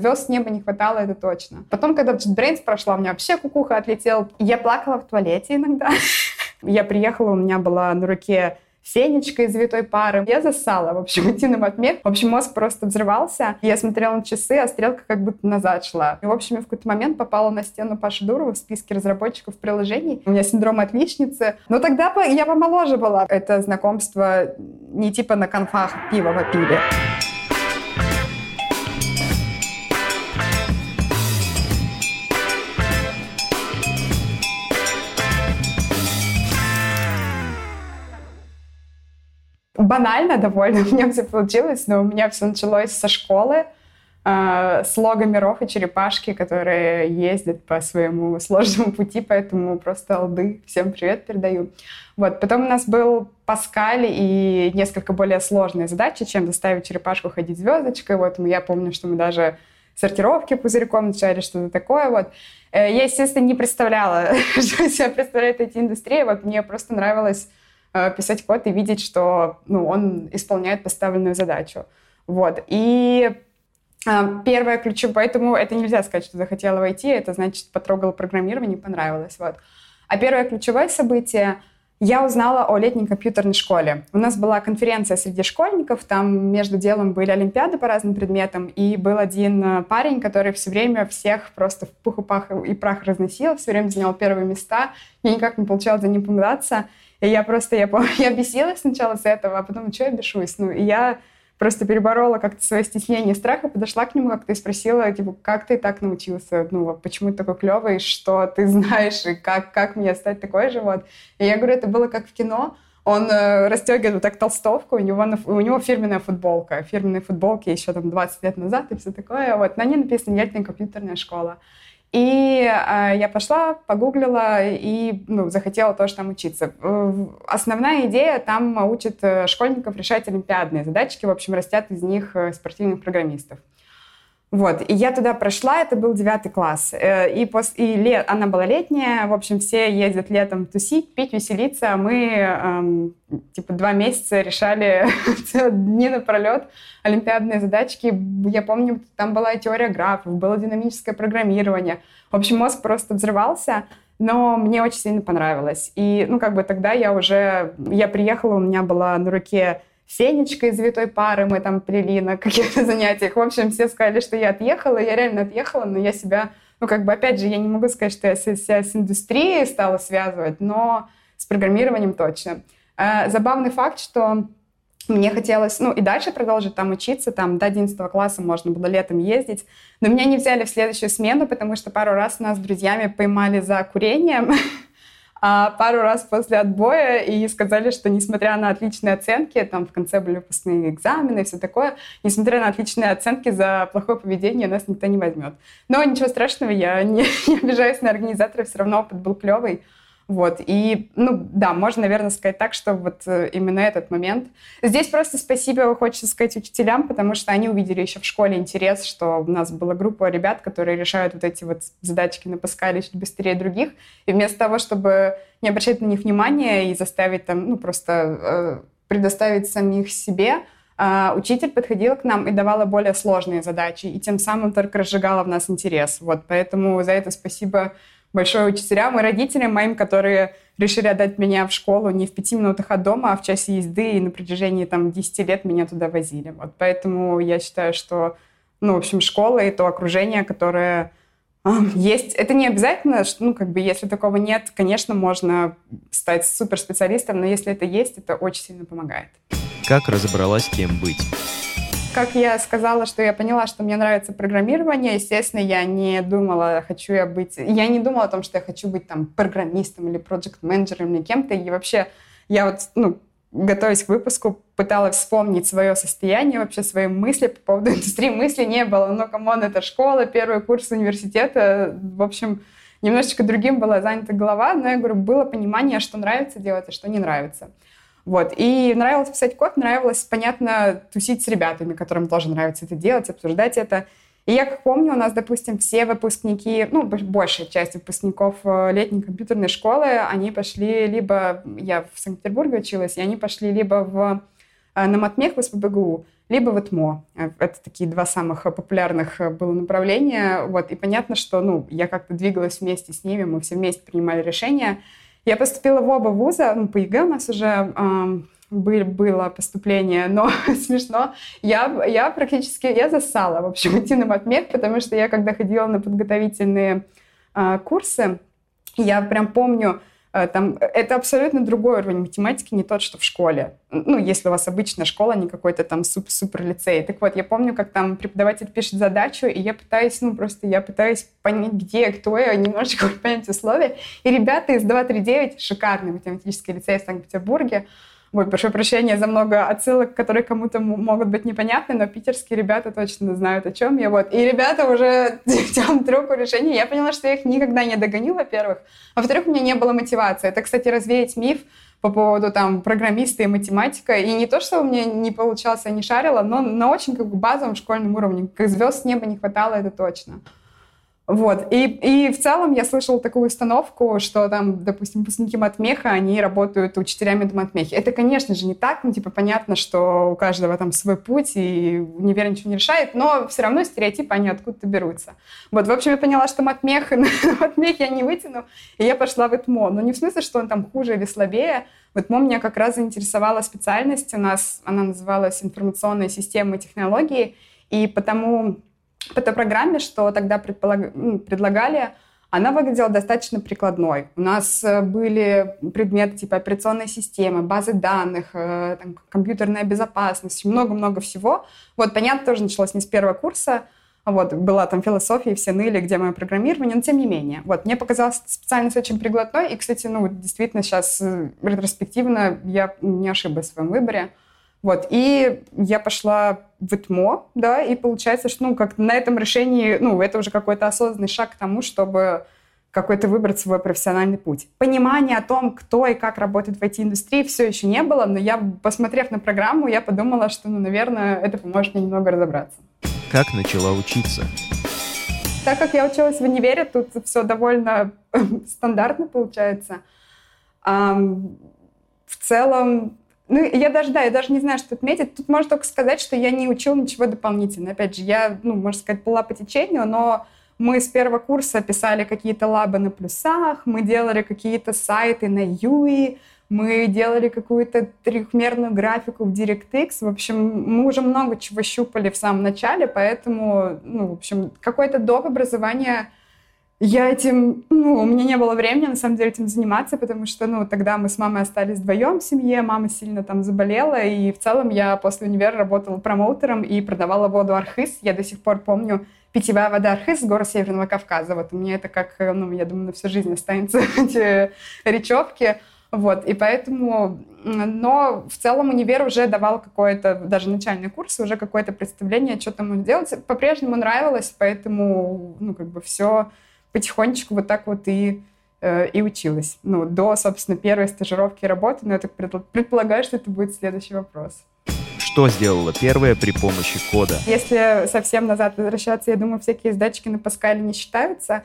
Звезд с неба не хватало, это точно. Потом, когда JetBrains прошла, у меня вообще кукуха отлетела. Я плакала в туалете иногда. Я приехала, у меня была на руке Сенечка из «Завитой пары». Я засала, в общем, единым отмех. В общем, мозг просто взрывался. Я смотрела на часы, а стрелка как будто назад шла. И, в общем, я в какой-то момент попала на стену Паши Дурова в списке разработчиков приложений. У меня синдром отличницы. Но тогда я помоложе была. Это знакомство не типа на конфах пива попили. Банально довольно у меня все получилось, но у меня все началось со школы, э, с лого миров и черепашки, которые ездят по своему сложному пути, поэтому просто алды. Всем привет передаю. Вот. Потом у нас был Паскаль и несколько более сложные задачи, чем заставить черепашку ходить звездочкой. Вот я помню, что мы даже сортировки пузырьком начали, что-то такое. Вот. Э, я, естественно, не представляла, что себя представляет эта индустрия. Вот мне просто нравилось писать код и видеть, что ну, он исполняет поставленную задачу. Вот. И э, первое ключевое, поэтому это нельзя сказать, что захотела войти, это значит потрогала программирование, понравилось. Вот. А первое ключевое событие я узнала о летней компьютерной школе. У нас была конференция среди школьников, там между делом были олимпиады по разным предметам, и был один э, парень, который все время всех просто в пух и пах и прах разносил, все время занял первые места, я никак не получалось за ним погнаться. И я просто, я помню, я бесилась сначала с этого, а потом, что я бешусь? Ну, и я просто переборола как-то свое стеснение страх, и подошла к нему как-то и спросила, типа, как ты так научился? Ну, почему ты такой клевый, что ты знаешь, и как, как мне стать такой же? Вот. И я говорю, это было как в кино, он э, расстегивает вот так толстовку, у него, у него фирменная футболка. Фирменные футболки еще там 20 лет назад и все такое. Вот. На ней написано «Ельтная компьютерная школа». И э, я пошла, погуглила и ну, захотела тоже там учиться. Основная идея там учат э, школьников решать олимпиадные задачки, в общем, растят из них э, спортивных программистов. Вот, и я туда прошла, это был девятый класс. Э, и, пос... и лет... она была летняя, в общем, все ездят летом тусить, пить, веселиться, а мы, эм, типа, два месяца решали дни напролет олимпиадные задачки. Я помню, там была теория графов, было динамическое программирование. В общем, мозг просто взрывался, но мне очень сильно понравилось. И, ну, как бы тогда я уже... Я приехала, у меня была на руке Сенечка из «Витой пары» мы там плели на каких-то занятиях. В общем, все сказали, что я отъехала. Я реально отъехала, но я себя... Ну, как бы, опять же, я не могу сказать, что я себя с индустрией стала связывать, но с программированием точно. Э, забавный факт, что мне хотелось, ну, и дальше продолжить там учиться, там до 11 класса можно было летом ездить, но меня не взяли в следующую смену, потому что пару раз нас с друзьями поймали за курением, а пару раз после отбоя и сказали, что несмотря на отличные оценки, там в конце были выпускные экзамены и все такое, несмотря на отличные оценки за плохое поведение, нас никто не возьмет. Но ничего страшного, я не, не обижаюсь на организатора, все равно опыт был клевый. Вот, и, ну, да, можно, наверное, сказать так, что вот э, именно этот момент. Здесь просто спасибо хочется сказать учителям, потому что они увидели еще в школе интерес, что у нас была группа ребят, которые решают вот эти вот задачки на Паскале чуть быстрее других, и вместо того, чтобы не обращать на них внимания и заставить там, ну, просто э, предоставить самих себе, Uh, учитель подходила к нам и давала более сложные задачи, и тем самым только разжигала в нас интерес. Вот, поэтому за это спасибо большое учителям и родителям моим, которые решили отдать меня в школу не в пяти минутах от дома, а в часе езды, и на протяжении там 10 лет меня туда возили. Вот поэтому я считаю, что, ну, в общем, школа и то окружение, которое есть. Это не обязательно, что, ну, как бы, если такого нет, конечно, можно стать суперспециалистом, но если это есть, это очень сильно помогает. Как разобралась, кем быть? Как я сказала, что я поняла, что мне нравится программирование, естественно, я не думала, хочу я быть... Я не думала о том, что я хочу быть там программистом или проект-менеджером или кем-то. И вообще я вот, ну, готовясь к выпуску, пыталась вспомнить свое состояние, вообще свои мысли по поводу индустрии. Мысли не было. Ну, come on, это школа, первый курс университета. В общем, немножечко другим была занята голова, но я говорю, было понимание, что нравится делать, а что не нравится. Вот. И нравилось писать код, нравилось, понятно, тусить с ребятами, которым тоже нравится это делать, обсуждать это. И я как помню, у нас, допустим, все выпускники, ну, большая часть выпускников э, летней компьютерной школы, они пошли либо, я в Санкт-Петербурге училась, и они пошли либо в на матмех в СПБГУ, либо в ИТМО. Это такие два самых популярных было направления. Вот. И понятно, что ну, я как-то двигалась вместе с ними, мы все вместе принимали решения. Я поступила в оба вуза, ну, по ЕГЭ у нас уже был, было поступление, но смешно. Я, я практически, я зассала, в общем, идти на матмех, потому что я, когда ходила на подготовительные э, курсы, я прям помню, э, там, это абсолютно другой уровень математики, не тот, что в школе. Ну, если у вас обычная школа, не какой-то там супер-супер лицей. Так вот, я помню, как там преподаватель пишет задачу, и я пытаюсь, ну, просто я пытаюсь понять, где, кто я, немножечко понять условия. И ребята из 239, шикарный математический лицей в Санкт-Петербурге, Ой, прошу прощения за много отсылок, которые кому-то могут быть непонятны, но питерские ребята точно знают, о чем я. Вот. И ребята уже тянут трубку решения. Я поняла, что я их никогда не догоню, во-первых. А во-вторых, у меня не было мотивации. Это, кстати, развеять миф по поводу там программиста и математика. И не то, что у меня не получалось, я не шарила, но на очень как бы базовом школьном уровне. Как звезд с неба не хватало, это точно. Вот. И, и в целом я слышала такую установку, что там, допустим, выпускники матмеха, они работают учителями до матмехи. Это, конечно же, не так. Ну, типа, понятно, что у каждого там свой путь, и универ ничего не решает, но все равно стереотипы, они откуда-то берутся. Вот, в общем, я поняла, что матмех, матмех я не вытяну, и я пошла в ИТМО. Но не в смысле, что он там хуже или слабее. В ИТМО меня как раз заинтересовала специальность. У нас она называлась информационные системы и технологии, и потому по той программе, что тогда предполаг... Предлагали, она выглядела достаточно прикладной. У нас э, были предметы типа операционной системы, базы данных, э, там, компьютерная безопасность, много-много всего. Вот, понятно, тоже началось не с первого курса, вот, была там философия, все ныли, где мое программирование, но тем не менее. Вот, мне показалось специальность очень прикладной, и, кстати, ну, действительно, сейчас э, ретроспективно я не ошиблась в своем выборе. Вот, и я пошла в ИТМО, да, и получается, что, ну, как на этом решении, ну, это уже какой-то осознанный шаг к тому, чтобы какой-то выбрать свой профессиональный путь. Понимания о том, кто и как работает в IT-индустрии, все еще не было, но я, посмотрев на программу, я подумала, что, ну, наверное, это поможет мне немного разобраться. Как начала учиться? Так как я училась в универе, тут все довольно стандартно получается. В целом, ну, я даже, да, я даже не знаю, что отметить. Тут можно только сказать, что я не учил ничего дополнительно. Опять же, я, ну, можно сказать, была по течению, но мы с первого курса писали какие-то лабы на плюсах, мы делали какие-то сайты на UI, мы делали какую-то трехмерную графику в DirectX. В общем, мы уже много чего щупали в самом начале, поэтому, ну, в общем, какое-то доп. образование я этим, ну, у меня не было времени, на самом деле, этим заниматься, потому что, ну, тогда мы с мамой остались вдвоем в семье, мама сильно там заболела, и в целом я после универа работала промоутером и продавала воду Архыз. Я до сих пор помню питьевая вода Архыз с гор Северного Кавказа. Вот у меня это как, ну, я думаю, на всю жизнь останется эти речевки. Вот, и поэтому, но в целом универ уже давал какое-то, даже начальный курс, уже какое-то представление, что там делать. По-прежнему нравилось, поэтому, ну, как бы все потихонечку вот так вот и э, и училась. Ну, до, собственно, первой стажировки работы, но я так предполагаю, что это будет следующий вопрос. Что сделала первая при помощи кода? Если совсем назад возвращаться, я думаю, всякие сдачки на Паскале не считаются.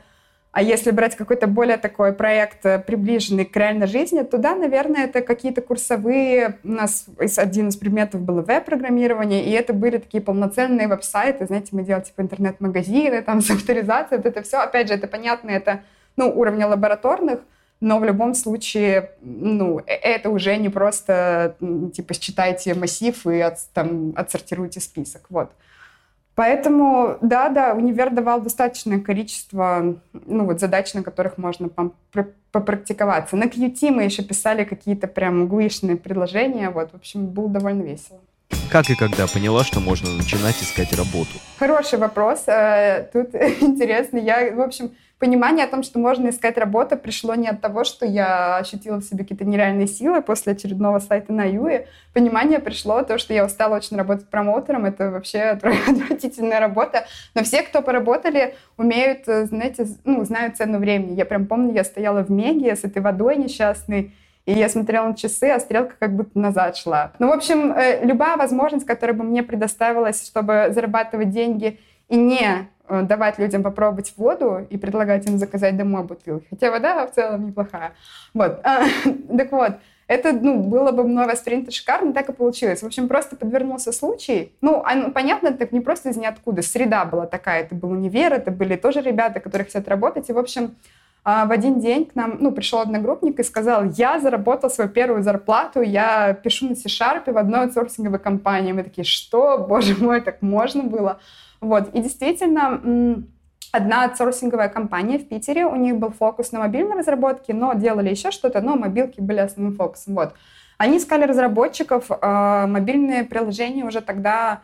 А если брать какой-то более такой проект, э, приближенный к реальной жизни, то да, наверное, это какие-то курсовые. У нас один из предметов было веб-программирование, и это были такие полноценные веб-сайты. Знаете, мы делали типа интернет-магазины, там с авторизацией, вот это все. Опять же, это понятно, это ну, уровня лабораторных, но в любом случае, ну, э, это уже не просто, типа, считайте массив и от, там, отсортируйте список, вот. Поэтому, да, да, универ давал достаточное количество ну, вот задач, на которых можно попрактиковаться. На QT мы еще писали какие-то прям гуишные предложения. Вот, в общем, было довольно весело. Как и когда поняла, что можно начинать искать работу? Хороший вопрос. Э, тут интересно. Я, в общем, понимание о том, что можно искать работу, пришло не от того, что я ощутила в себе какие-то нереальные силы после очередного сайта на Юе. Понимание пришло то, что я устала очень работать промоутером. Это вообще отвратительная работа. Но все, кто поработали, умеют, э, знаете, ну, знают цену времени. Я прям помню, я стояла в Меге с этой водой несчастной, и я смотрела на часы, а стрелка как будто назад шла. Ну, в общем, э, любая возможность, которая бы мне предоставилась, чтобы зарабатывать деньги и не Э, давать людям попробовать воду и предлагать им заказать домой бутылки. Хотя вода в целом неплохая. Вот. так вот, это, ну, было бы мной воспринято шикарно, так и получилось. В общем, просто подвернулся случай. Ну, а, ну понятно, это не просто из ниоткуда. Среда была такая, это был универ, это были тоже ребята, которые хотят работать. И, в общем, в один день к нам ну, пришел одногруппник и сказал, я заработал свою первую зарплату, я пишу на C-Sharp в одной аутсорсинговой компании. Мы такие, что? Боже мой, так можно было? Вот. И действительно, одна аутсорсинговая компания в Питере, у них был фокус на мобильной разработке, но делали еще что-то, но мобилки были основным фокусом. Вот. Они искали разработчиков, э, мобильные приложения уже тогда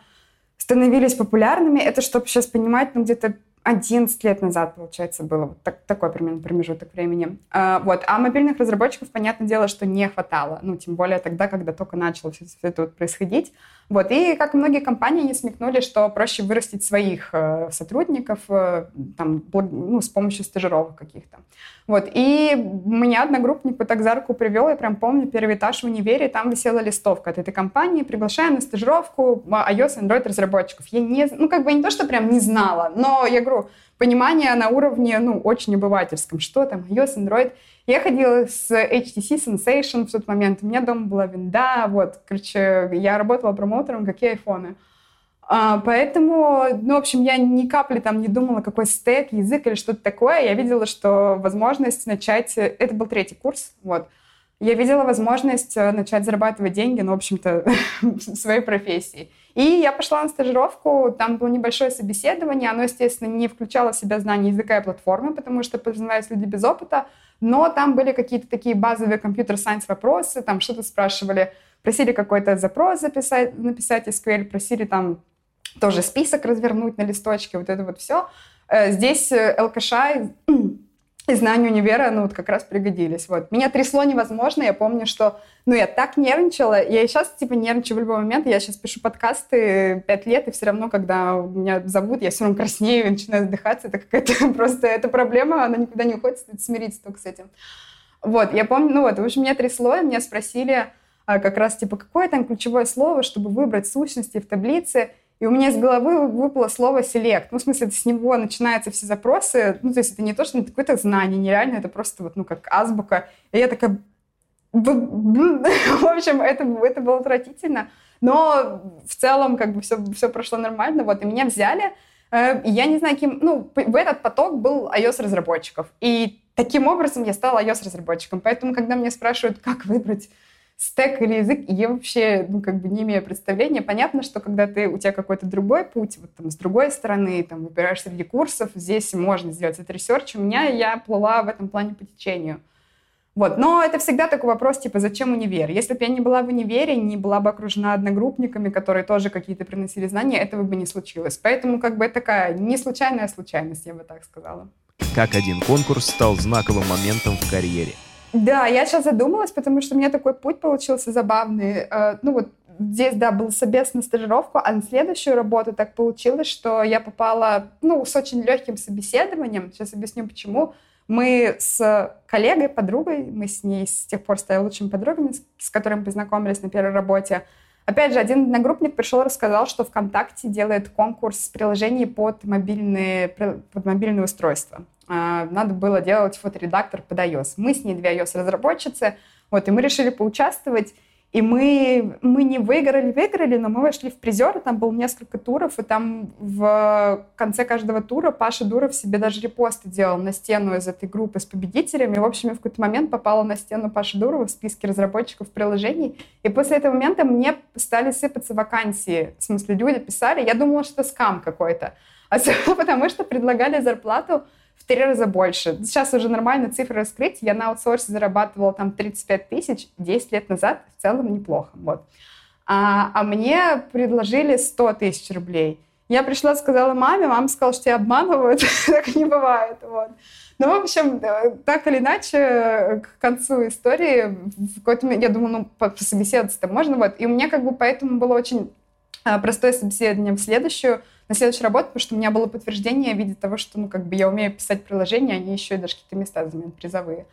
становились популярными. Это, чтобы сейчас понимать, ну, где-то 11 лет назад, получается, было вот так, такой примерно промежуток времени. А, вот. А мобильных разработчиков, понятное дело, что не хватало. Ну, тем более тогда, когда только начало все, все это вот происходить. Вот. И, как многие компании, не смекнули, что проще вырастить своих э, сотрудников э, там, ну, с помощью стажировок каких-то. Вот. И меня одногруппник так за руку привел, я прям помню, первый этаж в универе, там висела листовка от этой компании, приглашаем на стажировку iOS и Android разработчиков. Я не, ну, как бы не то, что прям не знала, но я говорю, понимание на уровне, ну, очень обывательском. Что там, iOS, Android. Я ходила с HTC Sensation в тот момент. У меня дома была винда, вот, короче, я работала промоутером, какие айфоны. А, поэтому, ну, в общем, я ни капли там не думала, какой стек, язык или что-то такое. Я видела, что возможность начать... Это был третий курс, вот. Я видела возможность э, начать зарабатывать деньги, ну, в общем-то, своей профессии. И я пошла на стажировку, там было небольшое собеседование, оно, естественно, не включало в себя знания языка и платформы, потому что познавались люди без опыта, но там были какие-то такие базовые компьютер-сайенс вопросы, там что-то спрашивали, просили какой-то запрос записать, написать SQL, просили там тоже список развернуть на листочке, вот это вот все. Э, здесь э, ЛКШ и знания универа, ну, вот как раз пригодились. Вот. Меня трясло невозможно. Я помню, что, ну, я так нервничала. Я и сейчас, типа, нервничаю в любой момент. Я сейчас пишу подкасты пять лет, и все равно, когда меня зовут, я все равно краснею начинаю задыхаться. Это какая-то просто, эта проблема, она никуда не уходит, смириться только с этим. Вот, я помню, ну вот, в общем, меня трясло, и меня спросили а, как раз, типа, какое там ключевое слово, чтобы выбрать сущности в таблице. И у меня из головы выпало слово «селект». Ну, в смысле, с него начинаются все запросы. Ну, то есть это не то, что это какое-то знание, нереально, это просто вот, ну, как азбука. И я такая... В общем, это, это было отвратительно. Но в целом как бы все, все прошло нормально. Вот, и меня взяли. Э, я не знаю, кем... Ну, в этот поток был iOS-разработчиков. И таким образом я стала iOS-разработчиком. Поэтому, когда меня спрашивают, как выбрать стек или язык, я вообще, ну, как бы не имею представления. Понятно, что когда ты, у тебя какой-то другой путь, вот там с другой стороны, там, выбираешь среди курсов, здесь можно сделать этот research. У меня я плыла в этом плане по течению. Вот. Но это всегда такой вопрос, типа, зачем универ? Если бы я не была в универе, не была бы окружена одногруппниками, которые тоже какие-то приносили знания, этого бы не случилось. Поэтому как бы это такая не случайная случайность, я бы так сказала. Как один конкурс стал знаковым моментом в карьере? Да, я сейчас задумалась, потому что у меня такой путь получился забавный. Э, ну вот здесь, да, был собес на стажировку, а на следующую работу так получилось, что я попала, ну, с очень легким собеседованием. Сейчас объясню, почему. Мы с коллегой, подругой, мы с ней с тех пор стали лучшими подругами, с которыми познакомились на первой работе. Опять же, один одногруппник пришел и рассказал, что ВКонтакте делает конкурс приложений под мобильные, под мобильные устройства. А, надо было делать фоторедактор под iOS. Мы с ней две iOS-разработчицы, вот, и мы решили поучаствовать. И мы, мы не выиграли, выиграли, но мы вошли в призеры, там было несколько туров, и там в конце каждого тура Паша Дуров себе даже репосты делал на стену из этой группы с победителями. В общем, я в какой-то момент попала на стену Паши Дурова в списке разработчиков приложений. И после этого момента мне стали сыпаться вакансии. В смысле, люди писали, я думала, что скам какой-то. А потому что предлагали зарплату в три раза больше. Сейчас уже нормально цифры раскрыть. Я на аутсорсе зарабатывала там 35 тысяч 10 лет назад. В целом неплохо. Вот. А, а мне предложили 100 тысяч рублей. Я пришла, сказала маме, мама сказала, что тебя обманывают. так не бывает. Вот. Ну, в общем, э, так или иначе, к концу истории, в какой-то момент, я думаю, ну, пособеседоваться-то можно. Вот. И у меня как бы поэтому было очень а, простое собеседование в следующую на следующую работу, потому что у меня было подтверждение в виде того, что, ну, как бы я умею писать приложения, они еще и даже какие-то места занимают призовые.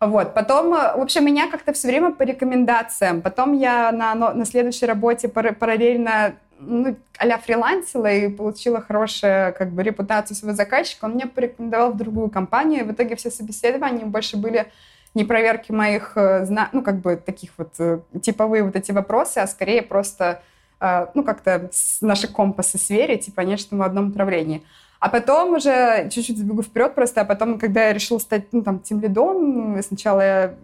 Вот. Потом, э, в общем, меня как-то все время по рекомендациям. Потом я на, на следующей работе параллельно ну, а фрилансила и получила хорошую как бы, репутацию своего заказчика. Он меня порекомендовал в другую компанию. И в итоге все собеседования больше были не проверки моих, э, ну, как бы таких вот э, типовые вот эти вопросы, а скорее просто, ну, как-то наши компасы сверить и понять, что мы в одном направлении. А потом уже чуть-чуть забегу вперед просто, а потом, когда я решила стать, ну, там, тем лидом, сначала я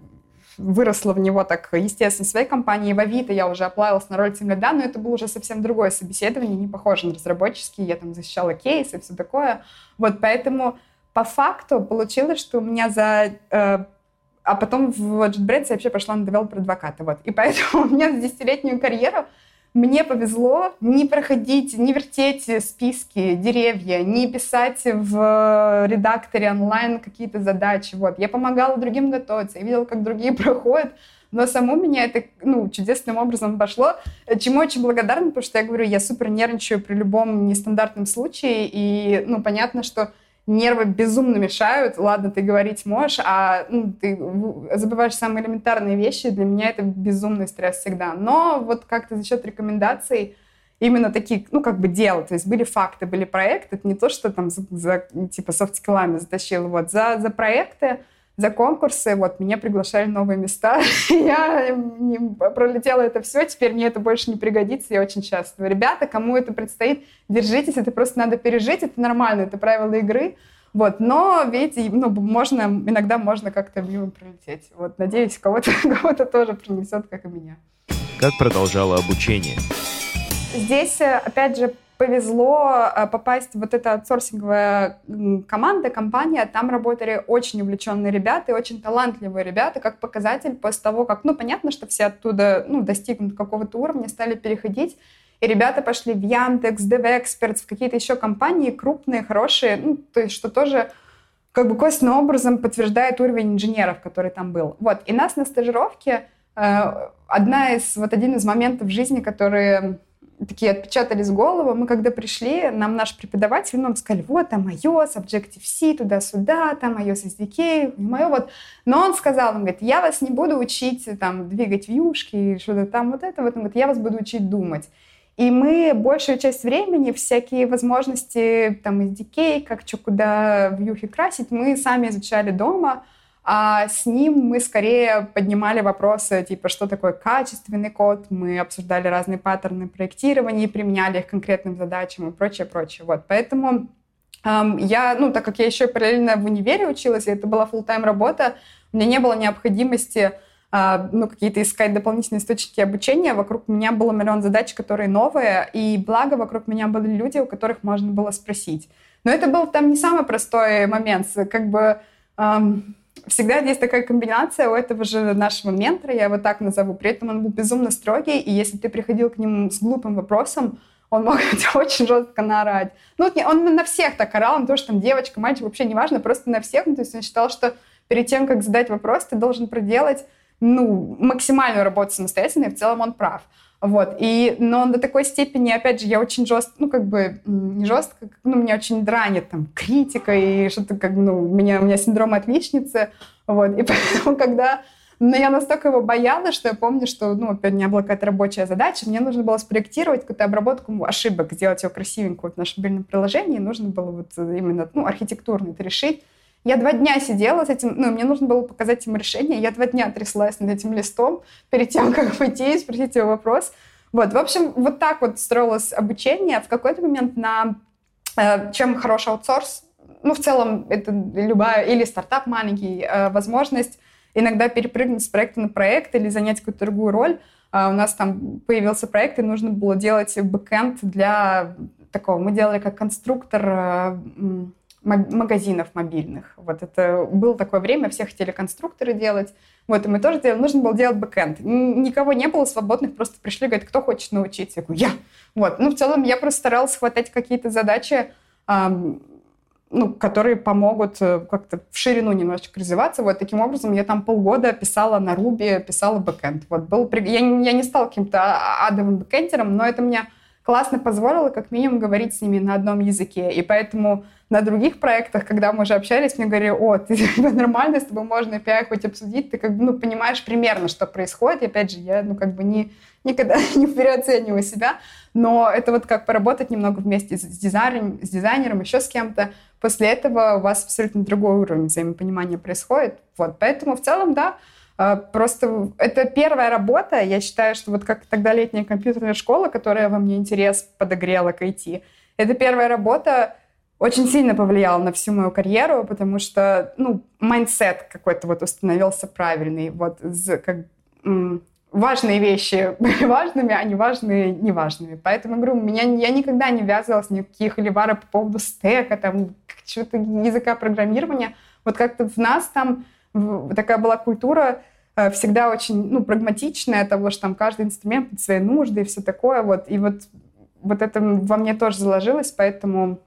выросла в него так, естественно, в своей компании. В Авито я уже оплавилась на роль тимлида, но это было уже совсем другое собеседование, не похоже на разработческие. Я там защищала кейсы и все такое. Вот поэтому по факту получилось, что у меня за... Э, а потом в JetBrains я вообще пошла на девелопер адвоката. Вот. И поэтому у меня за десятилетнюю карьеру мне повезло не проходить, не вертеть списки, деревья, не писать в редакторе онлайн какие-то задачи. Вот. Я помогала другим готовиться, я видела, как другие проходят, но саму меня это ну, чудесным образом пошло, чему очень благодарна, потому что я говорю, я супер нервничаю при любом нестандартном случае, и ну, понятно, что нервы безумно мешают. Ладно, ты говорить можешь, а ну, ты забываешь самые элементарные вещи. Для меня это безумный стресс всегда. Но вот как-то за счет рекомендаций именно такие, ну, как бы дел, то есть были факты, были проекты, это не то, что там за, за типа софт-скиллами затащил, вот, за, за проекты за конкурсы, вот, меня приглашали новые места. я не пролетела это все, теперь мне это больше не пригодится, я очень счастлива. Ребята, кому это предстоит, держитесь, это просто надо пережить, это нормально, это правила игры. Вот, но, видите, ну, можно, иногда можно как-то мимо пролететь. Вот, надеюсь, кого-то кого тоже принесет, как и меня. Как продолжала обучение? Здесь, э, опять же, повезло э, попасть в вот эта аутсорсинговая команда, компания. Там работали очень увлеченные ребята и очень талантливые ребята, как показатель после того, как, ну, понятно, что все оттуда, ну, достигнут какого-то уровня, стали переходить. И ребята пошли в Яндекс, DevExperts, в какие-то еще компании крупные, хорошие, ну, то есть что тоже как бы косвенным образом подтверждает уровень инженеров, который там был. Вот. И нас на стажировке э, одна из, вот один из моментов в жизни, которые такие отпечатались голову. Мы когда пришли, нам наш преподаватель, нам сказали, вот, там iOS, Objective-C, туда-сюда, там iOS SDK, мое вот. Но он сказал, он говорит, я вас не буду учить там двигать вьюшки, что-то там вот это, вот. Он говорит, я вас буду учить думать. И мы большую часть времени всякие возможности, там, SDK, как что куда вьюхи красить, мы сами изучали дома, а с ним мы скорее поднимали вопросы, типа, что такое качественный код, мы обсуждали разные паттерны проектирования, применяли их к конкретным задачам и прочее, прочее. Вот, поэтому эм, я, ну, так как я еще параллельно в универе училась, и это была full-time работа, у меня не было необходимости э, ну, какие-то искать дополнительные источники обучения. Вокруг меня было миллион задач, которые новые, и благо вокруг меня были люди, у которых можно было спросить. Но это был там не самый простой момент. Как бы эм, всегда есть такая комбинация у этого же нашего ментора, я его так назову. При этом он был безумно строгий, и если ты приходил к нему с глупым вопросом, он мог очень жестко наорать. Ну, он на всех так орал, то, что там девочка, мальчик, вообще не важно, просто на всех. Ну, то есть он считал, что перед тем, как задать вопрос, ты должен проделать ну, максимальную работу самостоятельно, и в целом он прав. Вот. И, но до такой степени, опять же, я очень жестко, ну, как бы, не жестко, ну, меня очень дранит там критика и что-то как, ну, у меня, у меня синдром отличницы, вот. И поэтому, когда но я настолько его боялась, что я помню, что, ну, у меня была какая-то рабочая задача, мне нужно было спроектировать какую-то обработку ошибок, сделать ее красивенькую в нашем мобильном приложении, нужно было вот именно, ну, архитектурно это решить. Я два дня сидела с этим, ну, мне нужно было показать им решение, я два дня тряслась над этим листом перед тем, как пойти и спросить его вопрос. Вот, в общем, вот так вот строилось обучение. В какой-то момент на э, чем хороший аутсорс, ну, в целом, это любая, или стартап маленький, э, возможность иногда перепрыгнуть с проекта на проект или занять какую-то другую роль. Uh, у нас там появился проект, и нужно было делать бэкэнд для такого. Мы делали как конструктор uh, магазинов мобильных. Вот это было такое время, все хотели конструкторы делать. Вот, и мы тоже делали. Нужно было делать бэкэнд. Никого не было свободных, просто пришли, говорят, кто хочет научиться? Я говорю, я. Вот. Ну, в целом, я просто старалась хватать какие-то задачи, ну, которые помогут э, как-то в ширину немножечко развиваться. Вот таким образом я там полгода писала на Ruby, писала бэкэнд. Вот был, я, я не стала каким-то а, адовым бэкэндером, но это меня классно позволило как минимум говорить с ними на одном языке. И поэтому на других проектах, когда мы уже общались, мне говорили, о, ты нормально, с тобой можно API хоть обсудить, ты как бы, ну, понимаешь примерно, что происходит. И опять же, я, ну, как бы не, никогда не переоцениваю себя, но это вот как поработать немного вместе с дизайнером, с дизайнером еще с кем-то. После этого у вас абсолютно другой уровень взаимопонимания происходит. Вот, поэтому в целом, да, а, Просто это первая работа. Я считаю, что вот как тогда летняя компьютерная школа, которая во мне интерес подогрела к IT, это первая работа, очень сильно повлияла на всю мою карьеру, потому что, ну, mindset какой-то вот установился правильный. Вот как, важные вещи были важными, а неважные — неважными. Поэтому, говорю, меня, я никогда не ввязывалась ни в каких ливаров по поводу стека, там, чего-то языка программирования. Вот как-то в нас там такая была культура э, всегда очень ну, прагматичная, того, что там каждый инструмент под свои нужды и все такое. Вот. И вот, вот это во мне тоже заложилось, поэтому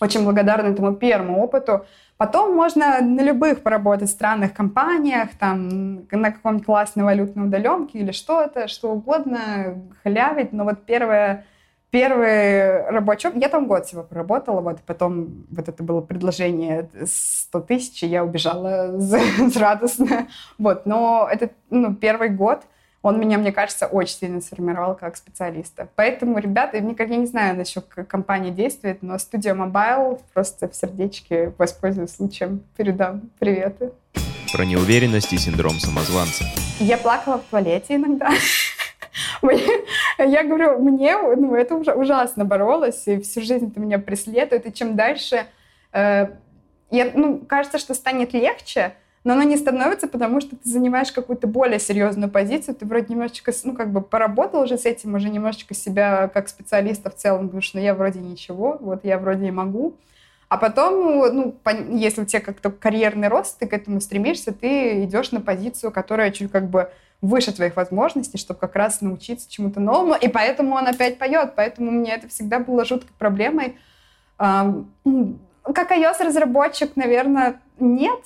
очень благодарна этому первому опыту. Потом можно на любых поработать странных компаниях, там, на каком-нибудь классной валютной удаленке или что-то, что угодно, халявить. Но вот первое, первый рабочий Я там год всего поработала, вот, потом вот это было предложение 100 тысяч, и я убежала радостно. Вот, но это, ну, первый год — он меня, мне кажется, очень сильно сформировал как специалиста. Поэтому, ребята, мне, я не знаю, насчет компания действует, но студия Mobile просто в сердечке воспользуюсь случаем, передам приветы. Про неуверенность и синдром самозванца. Я плакала в туалете иногда. Я говорю, мне ну, это уже ужасно боролась, и всю жизнь это меня преследует, и чем дальше, э, я, ну, кажется, что станет легче, но оно не становится, потому что ты занимаешь какую-то более серьезную позицию, ты вроде немножечко, ну, как бы поработал уже с этим, уже немножечко себя как специалиста в целом, думаешь, ну, я вроде ничего, вот я вроде и могу. А потом, ну, если у тебя как-то карьерный рост, ты к этому стремишься, ты идешь на позицию, которая чуть как бы выше твоих возможностей, чтобы как раз научиться чему-то новому. И поэтому он опять поет. Поэтому мне это всегда было жуткой проблемой. Как iOS-разработчик, наверное, нет.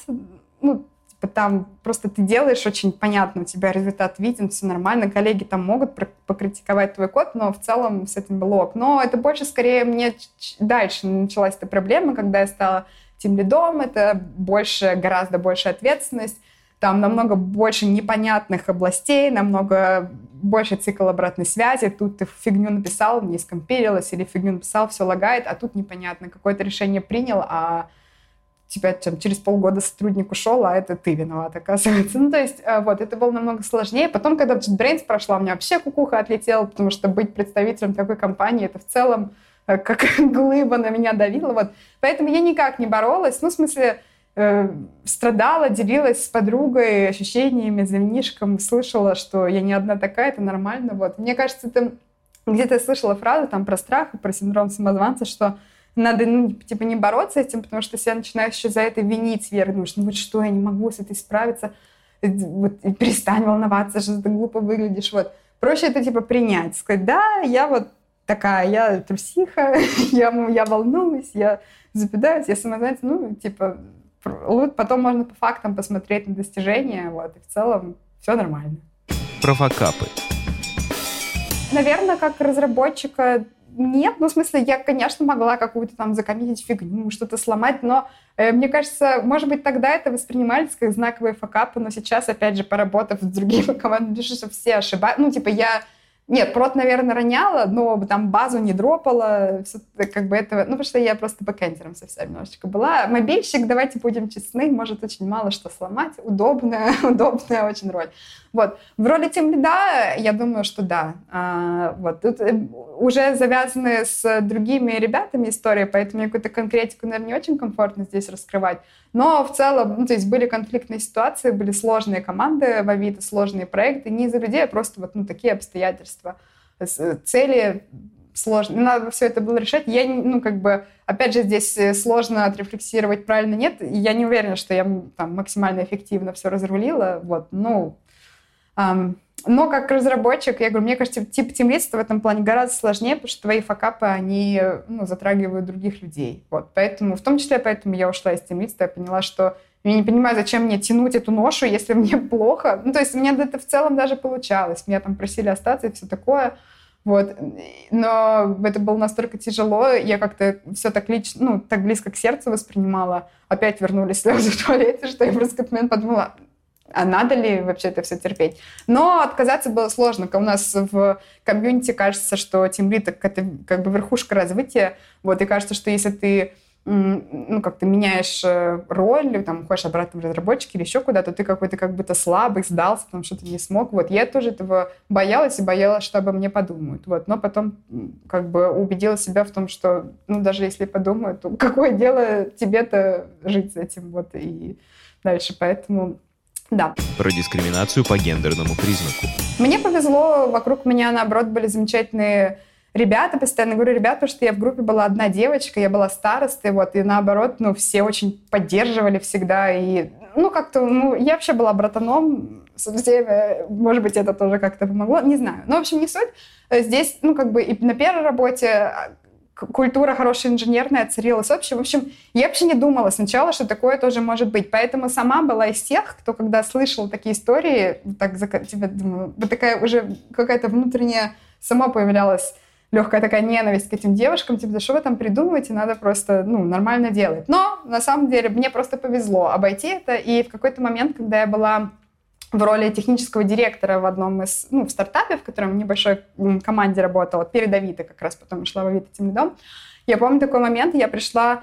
Ну, там просто ты делаешь очень понятно, у тебя результат виден, все нормально, коллеги там могут покритиковать твой код, но в целом с этим было ок. Но это больше скорее мне дальше началась эта проблема, когда я стала тем лидом, это больше, гораздо больше ответственность, там намного больше непонятных областей, намного больше цикл обратной связи. Тут ты фигню написал, не скомпилилось, или фигню написал, все лагает, а тут непонятно. Какое-то решение принял, а тебя там, через полгода сотрудник ушел, а это ты виноват, оказывается. Ну, то есть, э, вот, это было намного сложнее. Потом, когда JetBrains прошла, у меня вообще кукуха отлетела, потому что быть представителем такой компании, это в целом э, как глыба на меня давила. Вот. Поэтому я никак не боролась. Ну, в смысле, э, страдала, делилась с подругой ощущениями, звенишком, слышала, что я не одна такая, это нормально. Вот. Мне кажется, это где-то слышала фразу там про страх и про синдром самозванца, что надо, ну, типа, не бороться с этим, потому что себя начинаешь еще за это винить сверху. Думаешь, ну вот что, я не могу с этой справиться. Вот, перестань волноваться, что ты глупо выглядишь. Вот. Проще это, типа, принять. Сказать, да, я вот такая, я трусиха, я, я волнуюсь, я запидаюсь, я самозванец. Ну, типа, потом можно по фактам посмотреть на достижения, вот, и в целом все нормально. Про факапы. Наверное, как разработчика нет, ну, в смысле, я, конечно, могла какую-то там закоммитить фигню, что-то сломать, но э, мне кажется, может быть, тогда это воспринимались как знаковые факапы, но сейчас, опять же, поработав с другими командами, что все ошибаются. Ну, типа, я нет, прот, наверное, роняла, но там базу не дропала, все, как бы этого, ну, потому что я просто бэкэндером совсем немножечко была. Мобильщик, давайте будем честны, может очень мало что сломать, удобная, удобная очень роль. Вот. В роли тем лида, я думаю, что да. А, вот. Тут э, уже завязаны с другими ребятами истории, поэтому какую-то конкретику, наверное, не очень комфортно здесь раскрывать. Но в целом, ну, то есть были конфликтные ситуации, были сложные команды в Авито, сложные проекты, не из-за людей, а просто вот ну, такие обстоятельства. Э, цели сложно. Надо все это было решать. Я, ну, как бы, опять же, здесь э, сложно отрефлексировать, правильно нет. Я не уверена, что я там максимально эффективно все разрулила. Вот, ну, но как разработчик, я говорю, мне кажется, тип тимлидства в этом плане гораздо сложнее, потому что твои факапы, они ну, затрагивают других людей. Вот. Поэтому, в том числе поэтому я ушла из тимлидства, я поняла, что я не понимаю, зачем мне тянуть эту ношу, если мне плохо. Ну, то есть мне это в целом даже получалось. Меня там просили остаться и все такое. Вот. Но это было настолько тяжело, я как-то все так лично, ну, так близко к сердцу воспринимала. Опять вернулись слезы в туалете, что я просто в этот подумала, а надо ли вообще это все терпеть? Но отказаться было сложно. У нас в комьюнити кажется, что тимлит — это как бы верхушка развития. Вот, и кажется, что если ты ну, как ты меняешь э, роль, там хочешь обратно в разработчики или еще куда-то, ты какой-то как будто слабый, сдался, потому что ты не смог. Вот я тоже этого боялась и боялась, что обо мне подумают. Вот. Но потом как бы убедила себя в том, что ну, даже если подумают, то какое дело тебе-то жить с этим вот и дальше. Поэтому да. Про дискриминацию по гендерному признаку. Мне повезло, вокруг меня, наоборот, были замечательные ребята, постоянно говорю ребят, потому что я в группе была одна девочка, я была старостой, вот, и наоборот, ну, все очень поддерживали всегда, и, ну, как-то, ну, я вообще была братаном всеми, может быть, это тоже как-то помогло, не знаю. Ну, в общем, не суть. Здесь, ну, как бы и на первой работе культура хорошая инженерная царилась вообще. В общем, я вообще не думала сначала, что такое тоже может быть. Поэтому сама была из тех, кто, когда слышал такие истории, так тебя думаю, вот такая уже какая-то внутренняя сама появлялась легкая такая ненависть к этим девушкам, типа, да что вы там придумываете, надо просто, ну, нормально делать. Но, на самом деле, мне просто повезло обойти это, и в какой-то момент, когда я была в роли технического директора в одном из, ну, в стартапе, в котором в небольшой команде работала, перед Авито как раз, потом шла в Авито тем лидом. Я помню такой момент, я пришла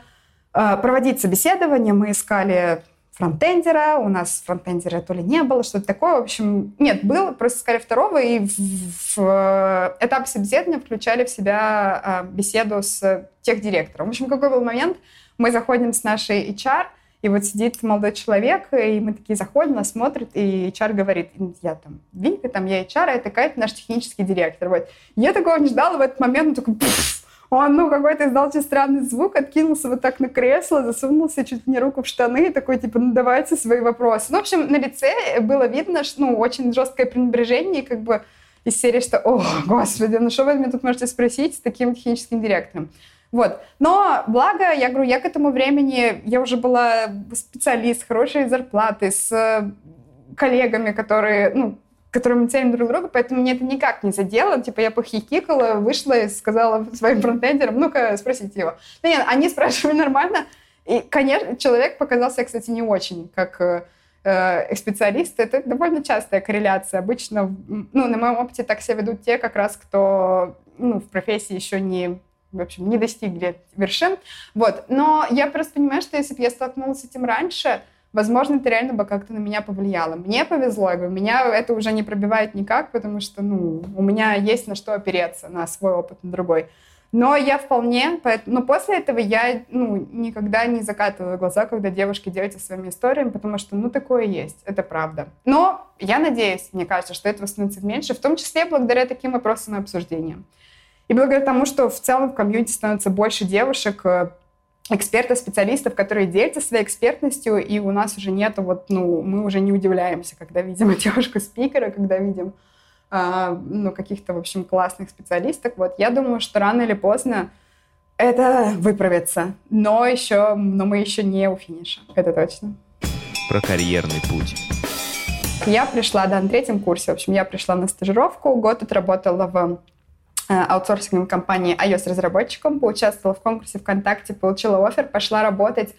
э, проводить собеседование, мы искали фронтендера, у нас фронтендера то ли не было, что-то такое. В общем, нет, был, просто искали второго, и в, в э, этап собеседования включали в себя э, беседу с техдиректором. В общем, какой был момент? Мы заходим с нашей HR, и вот сидит молодой человек, и мы такие заходим, нас смотрит, и HR говорит, я там Вика, там я HR, а это какая-то наш технический директор. Вот. Я такого не ждала в этот момент, он такой, он, ну, какой-то издал очень странный звук, откинулся вот так на кресло, засунулся чуть не руку в штаны, такой, типа, ну, давайте свои вопросы. Ну, в общем, на лице было видно, что, ну, очень жесткое пренебрежение, как бы из серии, что, о, господи, ну, что вы меня тут можете спросить с таким техническим директором? Вот. Но благо, я говорю, я к этому времени, я уже была специалист, хорошей зарплаты, с э, коллегами, которые, ну, которые мы ценим друг друга, поэтому мне это никак не задело. Типа я похихикала, вышла и сказала своим фронтендерам, ну-ка, спросите его. Да нет, они спрашивали нормально. И, конечно, человек показался, кстати, не очень, как э, э специалист. Это довольно частая корреляция. Обычно, ну, на моем опыте так себя ведут те, как раз, кто ну, в профессии еще не в общем, не достигли вершин. Вот. Но я просто понимаю, что если бы я столкнулась с этим раньше, возможно, это реально бы как-то на меня повлияло. Мне повезло, говорю, меня это уже не пробивает никак, потому что, ну, у меня есть на что опереться, на свой опыт, на другой. Но я вполне, но после этого я ну, никогда не закатываю глаза, когда девушки делятся своими историями, потому что, ну, такое есть, это правда. Но я надеюсь, мне кажется, что этого становится меньше, в том числе благодаря таким вопросам и обсуждениям. И благодаря тому, что в целом в комьюнити становится больше девушек, э, экспертов, специалистов, которые делятся своей экспертностью, и у нас уже нету вот, ну, мы уже не удивляемся, когда видим девушку-спикера, когда видим э, ну, каких-то, в общем, классных специалистов. Вот, я думаю, что рано или поздно это выправится, но еще, но мы еще не у финиша, это точно. Про карьерный путь. Я пришла, да, на третьем курсе, в общем, я пришла на стажировку, год отработала в аутсорсинговой компании iOS-разработчиком, поучаствовала в конкурсе ВКонтакте, получила офер, пошла работать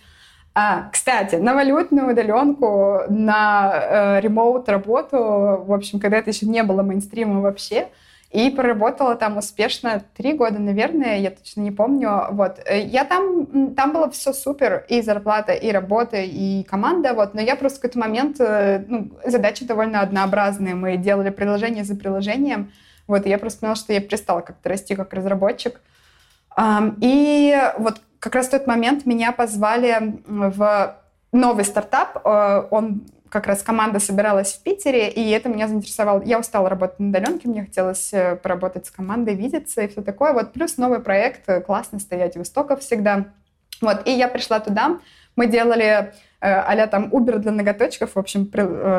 а, кстати, на валютную удаленку, на э, ремоут-работу, в общем, когда это еще не было мейнстрима вообще, и проработала там успешно три года, наверное, я точно не помню. Вот. Э, я там, там было все супер, и зарплата, и работа, и команда, вот. но я просто в какой-то момент, э, ну, задачи довольно однообразные. Мы делали приложение за приложением, вот, и я просто поняла, что я перестала как-то расти как разработчик. И вот как раз в тот момент меня позвали в новый стартап. Э, он как раз команда собиралась в Питере, и это меня заинтересовало. Я устала работать на удаленке, мне хотелось э, поработать с командой, видеться и все такое. Вот плюс новый проект, э, классно стоять у истоков всегда. Вот, и я пришла туда, мы делали а там Uber для ноготочков, в общем,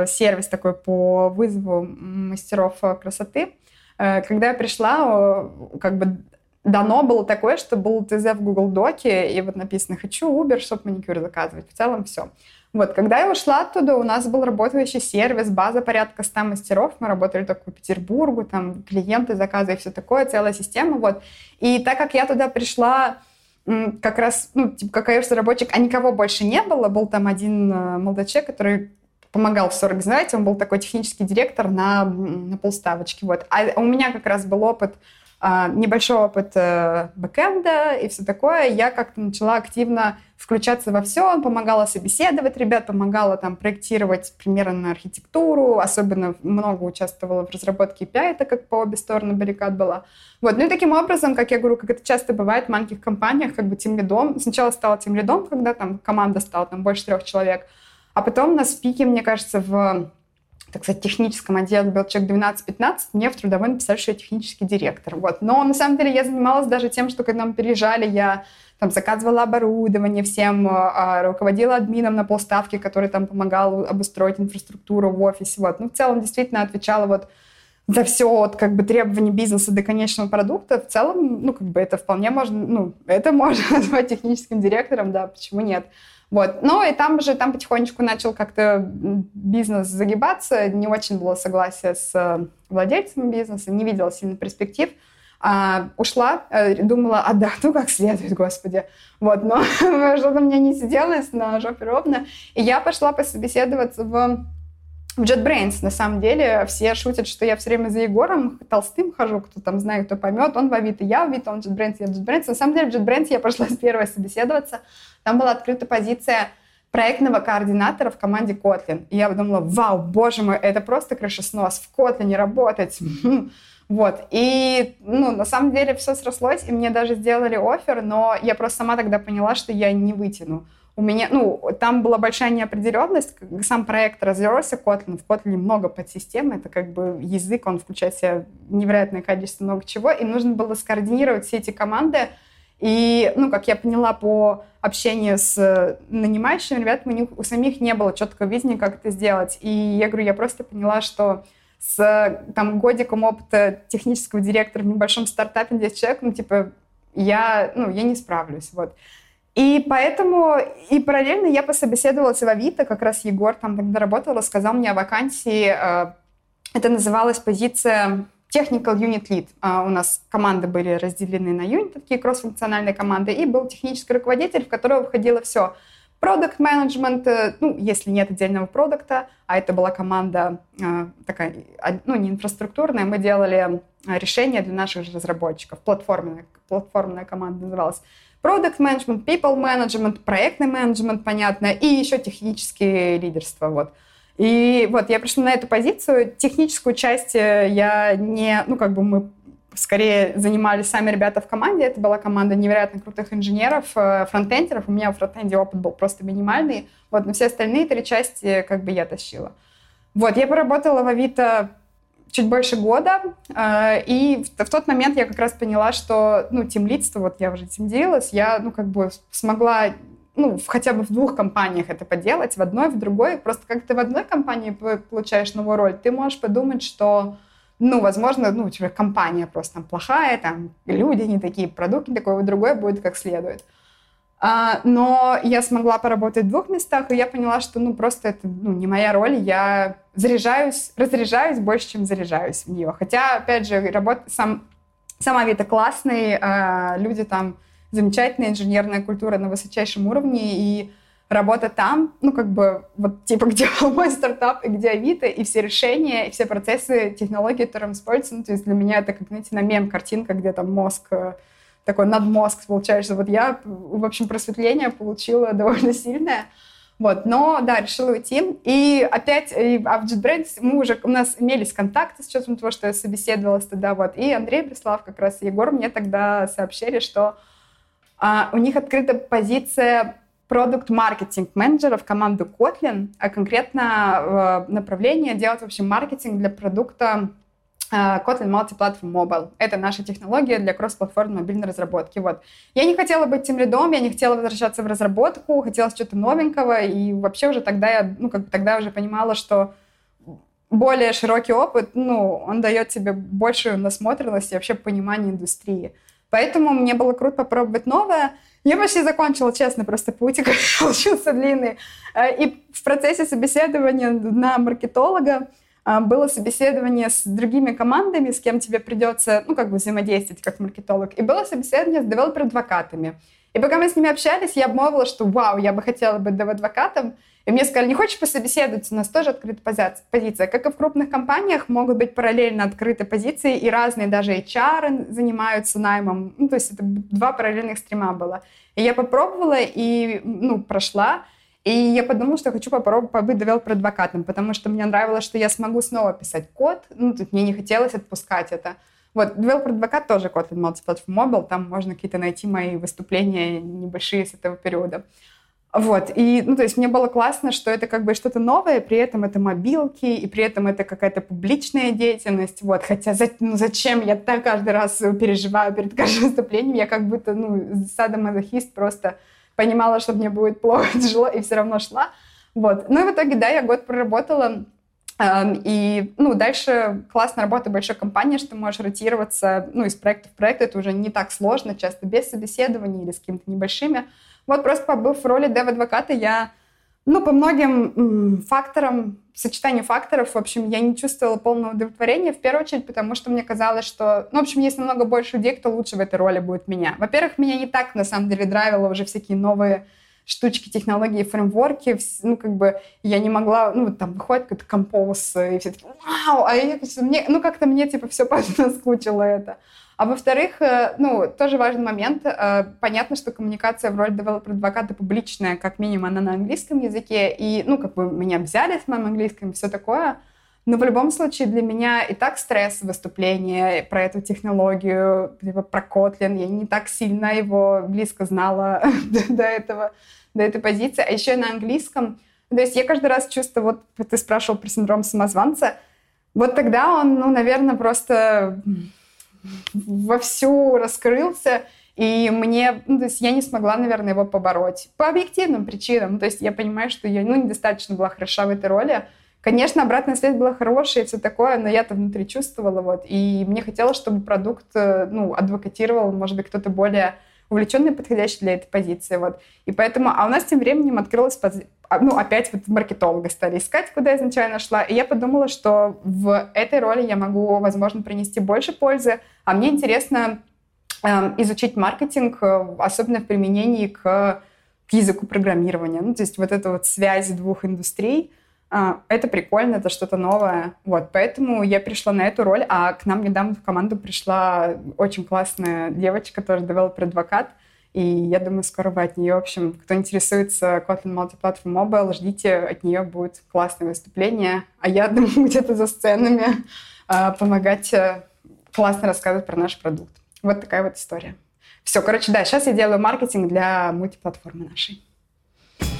сервис такой по вызову мастеров красоты. Э, когда я пришла, как бы дано было такое, что был ТЗ в Google Доке, и вот написано «хочу Uber, чтобы маникюр заказывать». В целом все. Вот, когда я ушла оттуда, у нас был работающий сервис, база порядка 100 мастеров. Мы работали только по Петербургу, там клиенты, заказы и все такое, целая система. Вот. И так как я туда пришла как раз, ну, типа, как iOS-разработчик, а никого больше не было, был там один э, молодой который помогал все организовать, он был такой технический директор на, на полставочки. Вот. А у меня как раз был опыт а, небольшой опыт э, бэкэнда и все такое, я как-то начала активно включаться во все, помогала собеседовать ребят, помогала там проектировать примерно на архитектуру, особенно много участвовала в разработке API, так как по обе стороны баррикад была. Вот. Ну и таким образом, как я говорю, как это часто бывает в маленьких компаниях, как бы тем лидом, сначала стала тем лидом, когда там команда стала там больше трех человек, а потом на спике, мне кажется, в так сказать, техническом отделе был человек 12-15, мне в трудовой написали, что я технический директор. Вот. Но на самом деле я занималась даже тем, что когда мы переезжали, я там заказывала оборудование всем, а, руководила админом на полставки, который там помогал обустроить инфраструктуру в офисе. Вот. Ну, в целом, действительно отвечала вот за все от как бы требований бизнеса до конечного продукта, в целом, ну, как бы это вполне можно, ну, это можно назвать техническим директором, да, почему нет. Вот. Ну и там же, там потихонечку начал как-то бизнес загибаться, не очень было согласия с э, владельцем бизнеса, не видела сильно перспектив. А, ушла, э, думала, отдохну как следует, господи. Вот, но что-то мне не сиделось на жопе ровно. И я пошла пособеседоваться в в JetBrains, на самом деле, все шутят, что я все время за Егором Толстым хожу, кто там знает, кто поймет. Он в Авито, я в Авито, он в JetBrains, я в JetBrains. На самом деле в JetBrains я пошла с первой собеседоваться. Там была открыта позиция проектного координатора в команде Kotlin. И я подумала, вау, боже мой, это просто крышеснос, в Kotlin работать. Вот. И, ну, на самом деле все срослось, и мне даже сделали офер, но я просто сама тогда поняла, что я не вытяну у меня, ну, там была большая неопределенность, сам проект развернулся Kotlin, в Kotlin много подсистем, это как бы язык, он включает в себя невероятное количество много чего, и нужно было скоординировать все эти команды, и, ну, как я поняла по общению с нанимающими ребятами, у них у самих не было четкого видения, как это сделать, и я говорю, я просто поняла, что с там годиком опыта технического директора в небольшом стартапе 10 человек, ну, типа, я, ну, я не справлюсь, вот. И поэтому, и параллельно я пособеседовалась в Авито, как раз Егор там тогда работал, рассказал мне о вакансии, э, это называлась позиция Technical Unit Lead. А, у нас команды были разделены на юниты, такие кросс-функциональные команды, и был технический руководитель, в которого входило все. Продукт менеджмент, э, ну, если нет отдельного продукта, а это была команда э, такая, ну, не инфраструктурная, мы делали решения для наших разработчиков. Платформенная, платформенная команда называлась. Продукт менеджмент, people management, проектный менеджмент, понятно, и еще технические лидерство, вот. И вот я пришла на эту позицию. Техническую часть э, я не, ну как бы мы скорее занимались сами ребята в команде. Это была команда невероятно крутых инженеров, э, фронтендеров. У меня в фронтенде опыт был просто минимальный. Вот, но все остальные три части как бы я тащила. Вот, я поработала в Авито чуть больше года, э, и в, тот момент я как раз поняла, что, ну, тимлидство, вот я уже тимдилась, я, ну, как бы смогла ну, хотя бы в двух компаниях это поделать, в одной, в другой. Просто как ты в одной компании получаешь новую роль, ты можешь подумать, что, ну, возможно, ну, у тебя компания просто там плохая, там люди не такие, продукт не такой, в другой будет как следует. А, но я смогла поработать в двух местах, и я поняла, что, ну, просто это, ну, не моя роль, я заряжаюсь, разряжаюсь больше, чем заряжаюсь в нее. Хотя, опять же, работа, сам, сама Авито классный, а, люди там замечательная инженерная культура на высочайшем уровне, и работа там, ну, как бы, вот, типа, где мой стартап, и где Авито, и все решения, и все процессы, технологии, которые используются, ну, то есть для меня это, как, знаете, на мем картинка, где там мозг э, такой надмозг получается. Вот я, в общем, просветление получила довольно сильное. Вот, но, да, решила уйти. И опять, и, а в JetBrains мы уже, у нас имелись контакты с учетом того, что я собеседовалась тогда, вот. И Андрей Бреслав, как раз Егор, мне тогда сообщили, что а, у них открыта позиция продукт-маркетинг менеджера в команду Kotlin, а конкретно э, направление делать, в общем, маркетинг для продукта Kotlin Multi-Platform Mobile. Это наша технология для кросс-платформенной мобильной разработки. Вот. Я не хотела быть тем лидом, я не хотела возвращаться в разработку, хотела что-то новенького, и вообще уже тогда я, ну, как бы тогда уже понимала, что более широкий опыт, ну, он дает тебе большую насмотренность и вообще понимание индустрии. Поэтому мне было круто попробовать новое. Я почти закончила, честно, просто путь получился длинный. Э, и в процессе собеседования на маркетолога было собеседование с другими командами, с кем тебе придется, ну, как бы взаимодействовать как маркетолог. И было собеседование с девелопер-адвокатами. И пока мы с ними общались, я обмолвила, что вау, я бы хотела быть адвокатом. И мне сказали, не хочешь пособеседовать? У нас тоже открыта позиция. Как и в крупных компаниях, могут быть параллельно открыты позиции, и разные даже HR занимаются наймом. Ну, то есть это два параллельных стрима было. И я попробовала, и ну, прошла. И я подумала, что хочу попробовать побыть девелопер-адвокатом, потому что мне нравилось, что я смогу снова писать код. Ну, тут мне не хотелось отпускать это. Вот, Advocate тоже Kotlin Multiplatform Mobile, там можно какие-то найти мои выступления небольшие с этого периода. Вот, и, ну, то есть мне было классно, что это как бы что-то новое, при этом это мобилки, и при этом это какая-то публичная деятельность, вот, хотя за, ну, зачем я так каждый раз переживаю перед каждым выступлением, я как будто, ну, садомазохист просто понимала, что мне будет плохо, тяжело, и все равно шла, вот. Ну и в итоге, да, я год проработала Эм, и ну, дальше классная работа большой компании, что можешь ротироваться ну, из проекта в проект. Это уже не так сложно, часто без собеседований или с какими-то небольшими. Вот просто побыв в роли дев-адвоката, я ну, по многим факторам, сочетанию факторов, в общем, я не чувствовала полного удовлетворения, в первую очередь, потому что мне казалось, что, ну, в общем, есть намного больше людей, кто лучше в этой роли будет меня. Во-первых, меня не так, на самом деле, драйвило уже всякие новые штучки, технологии, фреймворки, ну, как бы я не могла, ну, там выходит какой-то композ, и все таки вау, а я, мне, ну, как-то мне, типа, все наскучило это. А во-вторых, э, ну, тоже важный момент. Э, понятно, что коммуникация в роли девелопер-адвоката публичная, как минимум, она на английском языке. И, ну, как бы меня взяли с моим английским, все такое. Но в любом случае для меня и так стресс выступления про эту технологию, типа про Kotlin. Я не так сильно его близко знала до этого до этой позиции, а еще и на английском. То есть я каждый раз чувствую, вот ты спрашивал про синдром самозванца, вот тогда он, ну, наверное, просто вовсю раскрылся, и мне, ну, то есть я не смогла, наверное, его побороть. По объективным причинам. То есть я понимаю, что я, ну, недостаточно была хороша в этой роли. Конечно, обратная связь была хорошая и все такое, но я-то внутри чувствовала, вот. И мне хотелось, чтобы продукт, э, ну, адвокатировал, может быть, кто-то более увлеченный, подходящий для этой позиции. Вот. И поэтому, а у нас тем временем открылась пози... А, ну, опять вот маркетолога стали искать, куда я изначально шла. И я подумала, что в этой роли я могу, возможно, принести больше пользы. А мне интересно э, изучить маркетинг, э, особенно в применении к, к языку программирования. Ну, то есть вот эта вот связь двух индустрий, это прикольно, это что-то новое. Вот, поэтому я пришла на эту роль, а к нам недавно в команду пришла очень классная девочка, тоже developer advocate, и я думаю, скоро вы от нее, в общем, кто интересуется Kotlin Multiplatform Mobile, ждите, от нее будет классное выступление, а я думаю, где-то за сценами а, помогать э, классно рассказывать про наш продукт. Вот такая вот история. Все, короче, да, сейчас я делаю маркетинг для мультиплатформы нашей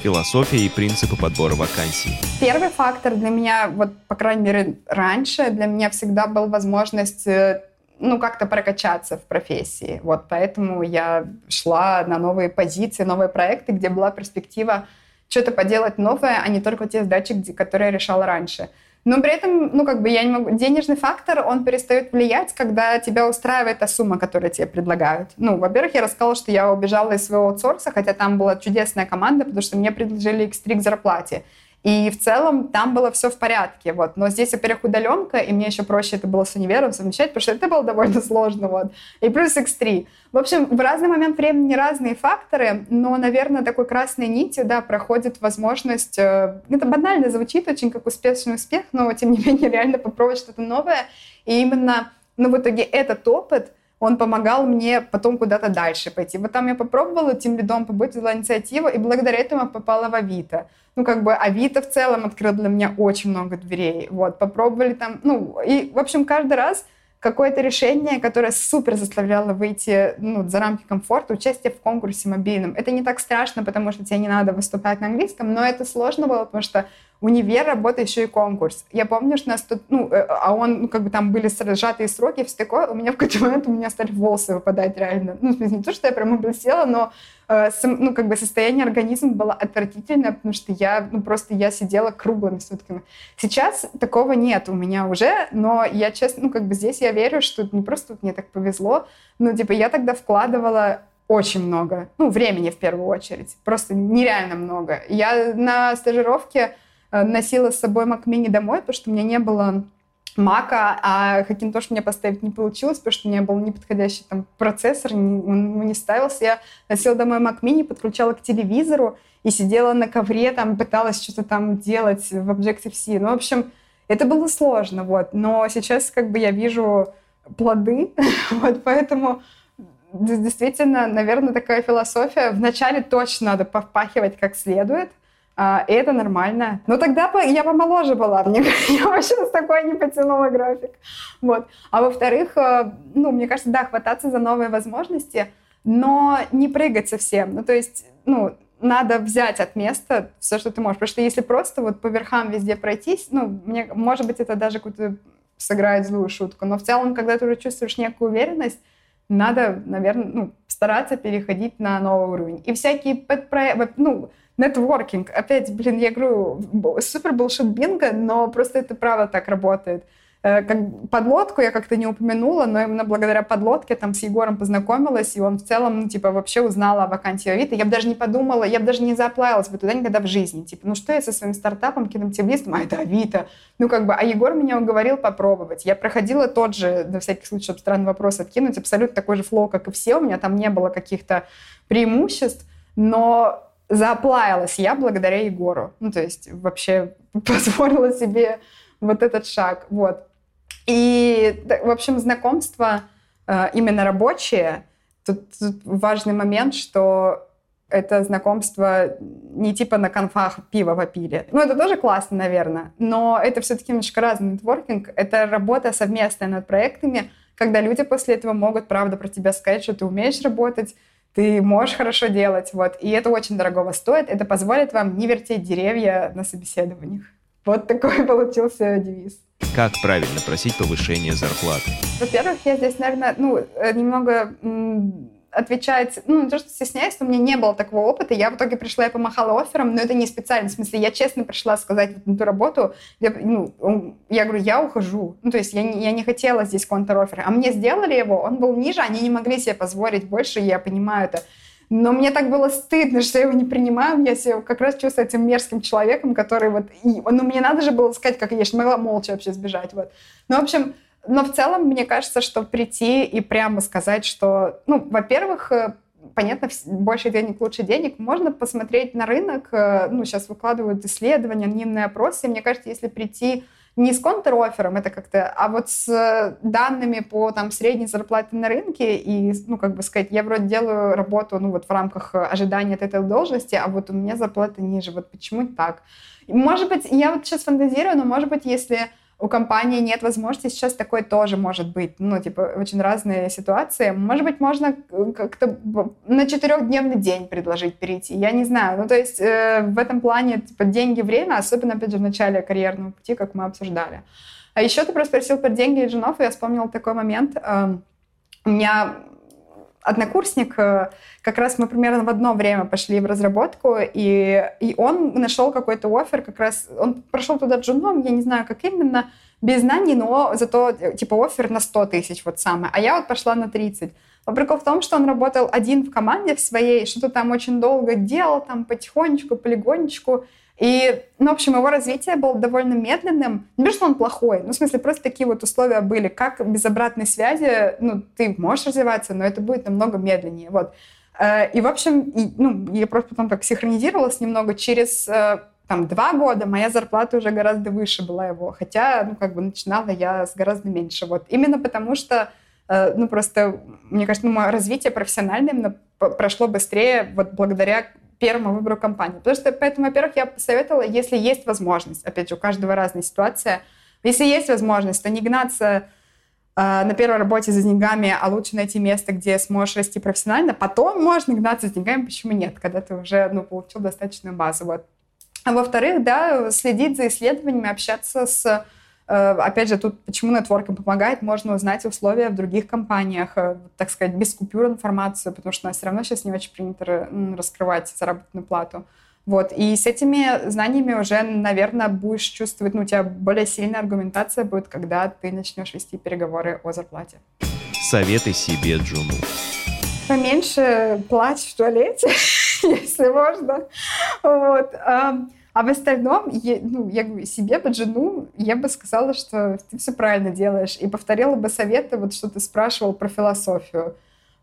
философия и принципы подбора вакансий? Первый фактор для меня, вот, по крайней мере, раньше для меня всегда был возможность э, ну, как-то прокачаться в профессии. Вот поэтому я шла на новые позиции, новые проекты, где была перспектива что-то поделать новое, а не только те задачи, которые я решала раньше. Но при этом, ну, как бы я не могу... Денежный фактор, он перестает влиять, когда тебя устраивает та сумма, которую тебе предлагают. Ну, во-первых, я рассказала, что я убежала из своего аутсорса, хотя там была чудесная команда, потому что мне предложили X3 к зарплате. И в целом там было все в порядке, вот. Но здесь, во-первых, удаленка, и мне еще проще это было с универом совмещать, потому что это было довольно сложно, вот. И плюс X3. В общем, в разный момент времени разные факторы, но, наверное, такой красной нитью, да, проходит возможность, э, это банально звучит очень как успешный успех, но, тем не менее, реально попробовать что-то новое. И именно, ну, в итоге этот опыт — он помогал мне потом куда-то дальше пойти. Вот там я попробовала тем лидом побыть, взяла инициативу, и благодаря этому попала в Авито. Ну, как бы Авито в целом открыл для меня очень много дверей. Вот, попробовали там, ну, и, в общем, каждый раз какое-то решение, которое супер заставляло выйти ну, за рамки комфорта, участие в конкурсе мобильном. Это не так страшно, потому что тебе не надо выступать на английском, но это сложно было, потому что универ, работа, еще и конкурс. Я помню, что нас тут, ну, э, а он, ну, как бы там были сжатые сроки, все такое, у меня в какой-то момент у меня стали волосы выпадать реально. Ну, в смысле, не то, что я прям облысела, но э, ну, как бы состояние организма было отвратительное, потому что я, ну, просто я сидела круглыми сутками. Сейчас такого нет у меня уже, но я честно, ну, как бы здесь я верю, что не просто мне так повезло, ну, типа, я тогда вкладывала очень много, ну, времени в первую очередь, просто нереально много. Я на стажировке носила с собой Mac Mini домой, потому что у меня не было Мака, а Hackintosh мне поставить не получилось, потому что у меня был неподходящий там процессор, не, он не ставился. Я носила домой Mac Mini, подключала к телевизору и сидела на ковре, там пыталась что-то там делать в Objective-C. Ну, в общем, это было сложно, вот. Но сейчас как бы я вижу плоды, вот, поэтому действительно, наверное, такая философия. Вначале точно надо повпахивать как следует, а, и это нормально. Но тогда я помоложе была. Мне, я вообще с такой не потянула график. Вот. А во-вторых, э, ну, мне кажется, да, хвататься за новые возможности, но не прыгать совсем. Ну, то есть, ну, надо взять от места все, что ты можешь. Потому что если просто вот по верхам везде пройтись, ну, мне, может быть, это даже какую-то сыграет злую шутку. Но в целом, когда ты уже чувствуешь некую уверенность, надо, наверное, ну, стараться переходить на новый уровень. И всякие подпроекты, ну, Нетворкинг. Опять, блин, я говорю, супер булшит бинго, но просто это правда так работает. Э, как подлодку я как-то не упомянула, но именно благодаря подлодке там с Егором познакомилась, и он в целом, ну, типа, вообще узнала о вакансии Авито. Я бы даже не подумала, я бы даже не заплавилась бы туда никогда в жизни. Типа, ну что я со своим стартапом, киноактивистом, а это Авито. Ну, как бы, а Егор меня уговорил попробовать. Я проходила тот же, на всякий случай, чтобы странный вопрос откинуть, абсолютно такой же флоу, как и все. У меня там не было каких-то преимуществ, но заоплавилась я благодаря Егору. Ну, то есть вообще позволила себе вот этот шаг. Вот. И, в общем, знакомство э, именно рабочее. Тут, тут важный момент, что это знакомство не типа на конфах пиво попили. Ну, это тоже классно, наверное, но это все-таки немножко разный нетворкинг. Это работа совместная над проектами, когда люди после этого могут, правда, про тебя сказать, что ты умеешь работать, ты можешь хорошо делать, вот, и это очень дорогого стоит, это позволит вам не вертеть деревья на собеседованиях. Вот такой получился девиз. Как правильно просить повышение зарплаты? Во-первых, я здесь, наверное, ну, э, немного отвечать, ну, не то, что стесняюсь, но у меня не было такого опыта. Я в итоге пришла и помахала оффером, но это не специально. В смысле, я честно пришла сказать вот на ту работу, я, ну, я говорю, я ухожу. Ну, то есть я не, я не хотела здесь контр-оффер. А мне сделали его, он был ниже, они не могли себе позволить больше, я понимаю это. Но мне так было стыдно, что я его не принимаю. Я себя как раз чувствую этим мерзким человеком, который вот... И, ну, мне надо же было сказать, как я же могла молча вообще сбежать. Вот. Ну, в общем, но в целом, мне кажется, что прийти и прямо сказать, что, ну, во-первых, э, понятно, больше денег, лучше денег. Можно посмотреть на рынок. Э, ну, сейчас выкладывают исследования, анонимные опросы. Мне кажется, если прийти не с контр-оффером, это как-то, а вот с данными по там средней зарплате на рынке и, ну, как бы сказать, я вроде делаю работу, ну, вот в рамках ожидания от этой должности, а вот у меня зарплата ниже, вот почему так? Может быть, я вот сейчас фантазирую, но может быть, если у компании нет возможности, сейчас такое тоже может быть. Ну, типа, очень разные ситуации. Может быть, можно как-то на четырехдневный день предложить перейти. Я не знаю. Ну, то есть э, в этом плане, типа, деньги, время, особенно, опять же, в начале карьерного пути, как мы обсуждали. А еще ты просто спросил про деньги и женов, и я вспомнила такой момент. Э, у меня однокурсник, э, как раз мы примерно в одно время пошли в разработку, и, и он нашел какой-то офер, как раз он прошел туда джуном, я не знаю, как именно, без знаний, но зато типа офер на 100 тысяч вот самое, а я вот пошла на 30. Но прикол в том, что он работал один в команде в своей, что-то там очень долго делал, там потихонечку, полигонечку, и, ну, в общем, его развитие было довольно медленным. Не то, что он плохой, ну, в смысле, просто такие вот условия были. Как без обратной связи, ну, ты можешь развиваться, но это будет намного медленнее. Вот. Э, и, в общем, и, ну, я просто потом так синхронизировалась немного. Через э, там два года моя зарплата уже гораздо выше была его. Хотя, ну, как бы начинала я с гораздо меньше. Вот. Именно потому что э, ну, просто, мне кажется, ну, мое развитие профессиональное именно прошло быстрее вот благодаря первому выбору компании. Потому что, поэтому, во-первых, я посоветовала, если есть возможность, опять же, у каждого разная ситуация, если есть возможность, то не гнаться э, на первой работе за деньгами, а лучше найти место, где сможешь расти профессионально. Потом можно гнаться за деньгами, почему нет, когда ты уже ну, получил достаточную базу. Вот. А во-вторых, да, следить за исследованиями, общаться с опять же, тут почему нетворкинг помогает, можно узнать условия в других компаниях, э, так сказать, без купюр информацию, потому что у нас все равно сейчас не очень принято раскрывать заработную плату. Вот. И с этими знаниями уже, наверное, будешь чувствовать, ну, у тебя более сильная аргументация будет, когда ты начнешь вести переговоры о зарплате. Советы себе Джуну. Поменьше плачь в туалете, если можно. Вот. А в остальном, я, ну, я себе под жену, я бы сказала, что ты все правильно делаешь. И повторила бы советы, вот что ты спрашивал про философию.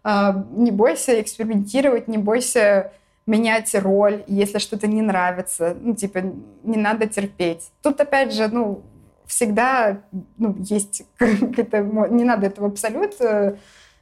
А, не бойся экспериментировать, не бойся менять роль, если что-то не нравится. Ну, типа, не надо терпеть. Тут, опять же, ну, всегда ну, есть какая-то... Не надо этого абсолют э,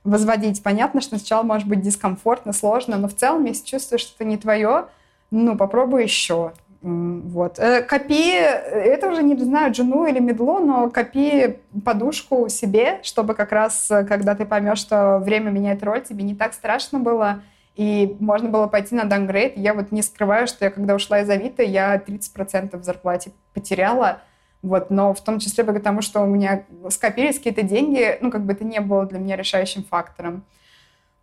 возводить. Понятно, что сначала может быть дискомфортно, сложно, но в целом, если чувствуешь, что это не твое, ну, попробуй еще. Вот. Э, копи, это уже не знаю, джуну или медлу, но копи подушку себе, чтобы как раз, э, когда ты поймешь, что время меняет роль, тебе не так страшно было, и можно было пойти на дангрейд. Я вот не скрываю, что я, когда ушла из Авито, я 30% в зарплате потеряла, вот, но в том числе потому, что у меня скопились какие-то деньги, ну, как бы это не было для меня решающим фактором.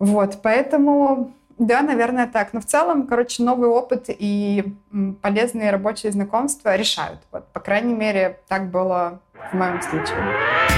Вот, поэтому да, наверное, так. Но в целом, короче, новый опыт и полезные рабочие знакомства решают. Вот, по крайней мере, так было в моем случае.